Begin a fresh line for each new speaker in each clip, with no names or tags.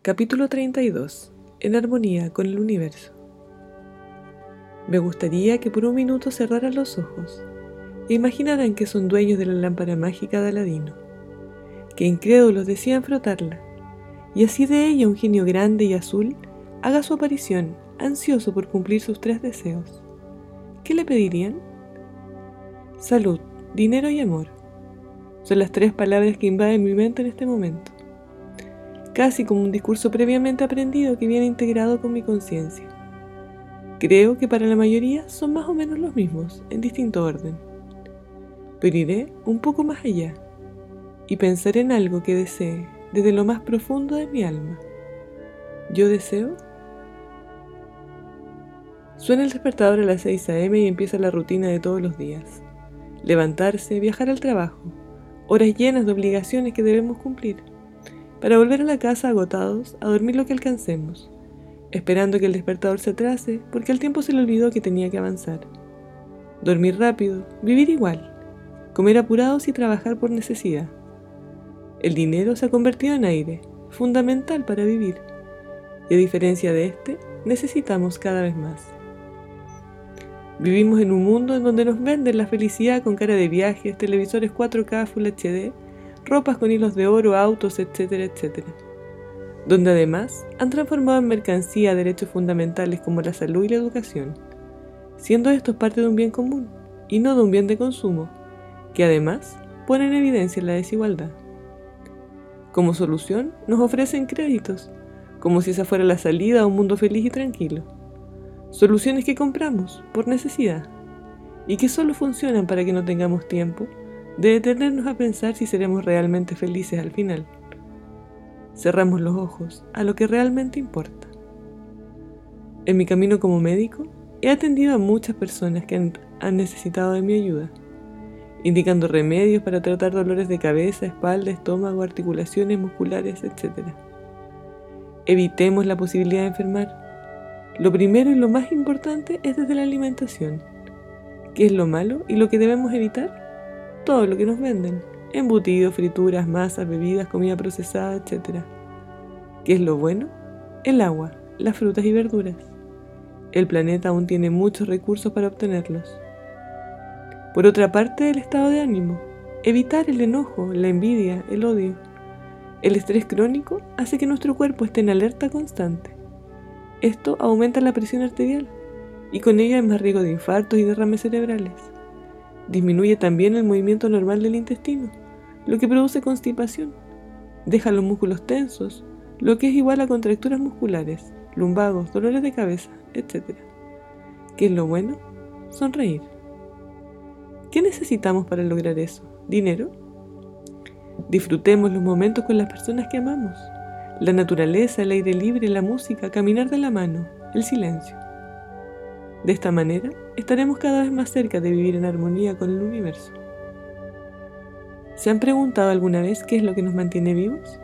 Capítulo 32. En armonía con el universo. Me gustaría que por un minuto cerraran los ojos e imaginaran que son dueños de la lámpara mágica de Aladino, que incrédulos decían frotarla, y así de ella un genio grande y azul haga su aparición, ansioso por cumplir sus tres deseos. ¿Qué le pedirían? Salud, dinero y amor. Son las tres palabras que invaden mi mente en este momento casi como un discurso previamente aprendido que viene integrado con mi conciencia. Creo que para la mayoría son más o menos los mismos, en distinto orden. Pero iré un poco más allá y pensaré en algo que desee desde lo más profundo de mi alma. Yo deseo... Suena el despertador a las 6 a.m. y empieza la rutina de todos los días. Levantarse, viajar al trabajo, horas llenas de obligaciones que debemos cumplir para volver a la casa agotados a dormir lo que alcancemos, esperando que el despertador se atrase porque al tiempo se le olvidó que tenía que avanzar. Dormir rápido, vivir igual, comer apurados y trabajar por necesidad. El dinero se ha convertido en aire, fundamental para vivir, y a diferencia de este, necesitamos cada vez más. Vivimos en un mundo en donde nos venden la felicidad con cara de viajes, televisores 4K Full HD ropas con hilos de oro, autos, etcétera, etcétera. Donde además han transformado en mercancía derechos fundamentales como la salud y la educación, siendo estos parte de un bien común y no de un bien de consumo, que además pone en evidencia la desigualdad. Como solución, nos ofrecen créditos, como si esa fuera la salida a un mundo feliz y tranquilo. Soluciones que compramos por necesidad y que solo funcionan para que no tengamos tiempo de detenernos a pensar si seremos realmente felices al final. Cerramos los ojos a lo que realmente importa. En mi camino como médico, he atendido a muchas personas que han, necesitado de mi ayuda, indicando remedios para tratar dolores de cabeza, espalda, estómago, articulaciones musculares, etc. Evitemos la posibilidad de enfermar. Lo primero y lo más importante es desde la alimentación. ¿Qué es lo malo y lo que debemos evitar? Todo lo que nos venden. Embutidos, frituras, masas, bebidas, comida procesada, etc. ¿Qué es lo bueno? El agua, las frutas y verduras. El planeta aún tiene muchos recursos para obtenerlos. Por otra parte, el estado de ánimo. Evitar el enojo, la envidia, el odio. El estrés crónico hace que nuestro cuerpo esté en alerta constante. Esto aumenta la presión arterial y con ello hay más riesgo de infartos y derrames cerebrales. Disminuye también el movimiento normal del intestino, lo que produce constipación. Deja los músculos tensos, lo que es igual a contracturas musculares, lumbagos, dolores de cabeza, etc. ¿Qué es lo bueno? Sonreír. ¿Qué necesitamos para lograr eso? ¿Dinero? Disfrutemos los momentos con las personas que amamos. La naturaleza, el aire libre, la música, caminar de la mano, el silencio. De esta manera, estaremos cada vez más cerca de vivir en armonía con el universo. ¿Se han preguntado alguna vez qué es lo que nos mantiene vivos?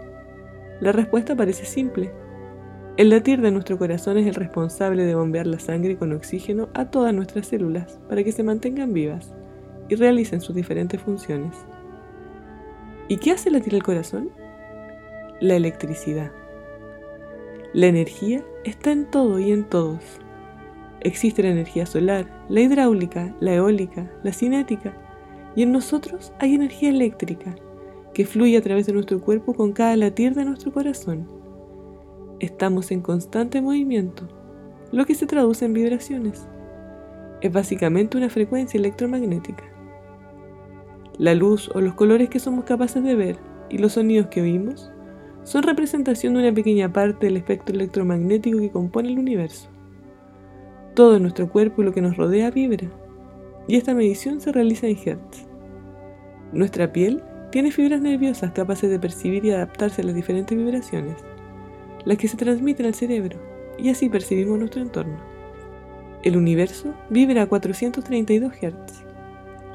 La respuesta parece simple. El latir de nuestro corazón es el responsable de bombear la sangre con oxígeno a todas nuestras células para que se mantengan vivas y realicen sus diferentes funciones. ¿Y qué hace latir el corazón? La electricidad. La energía está en todo y en todos Existe la energía solar, la hidráulica, la eólica, la cinética, y en nosotros hay energía eléctrica que fluye a través de nuestro cuerpo con cada latir de nuestro corazón. Estamos en constante movimiento, lo que se traduce en vibraciones. Es básicamente una frecuencia electromagnética. La luz o los colores que somos capaces de ver y los sonidos que oímos son representación de una pequeña parte del espectro electromagnético que compone el universo. Todo nuestro cuerpo y lo que nos rodea vibra, y esta medición se realiza en Hertz. Nuestra piel tiene fibras nerviosas capaces de percibir y adaptarse a las diferentes vibraciones, las que se transmiten al cerebro, y así percibimos nuestro entorno. El universo vibra a 432 Hz.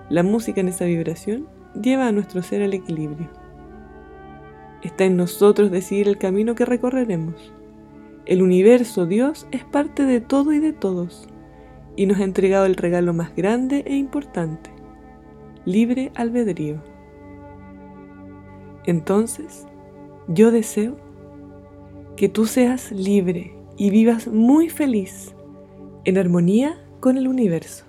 La música en esa vibración lleva a nuestro ser al equilibrio. Está en nosotros decidir el camino que recorreremos. El universo, Dios, es parte de todo y de todos, y nos ha entregado el regalo más grande e importante, libre que tú seas libre y vivas muy feliz en armonía con el universo.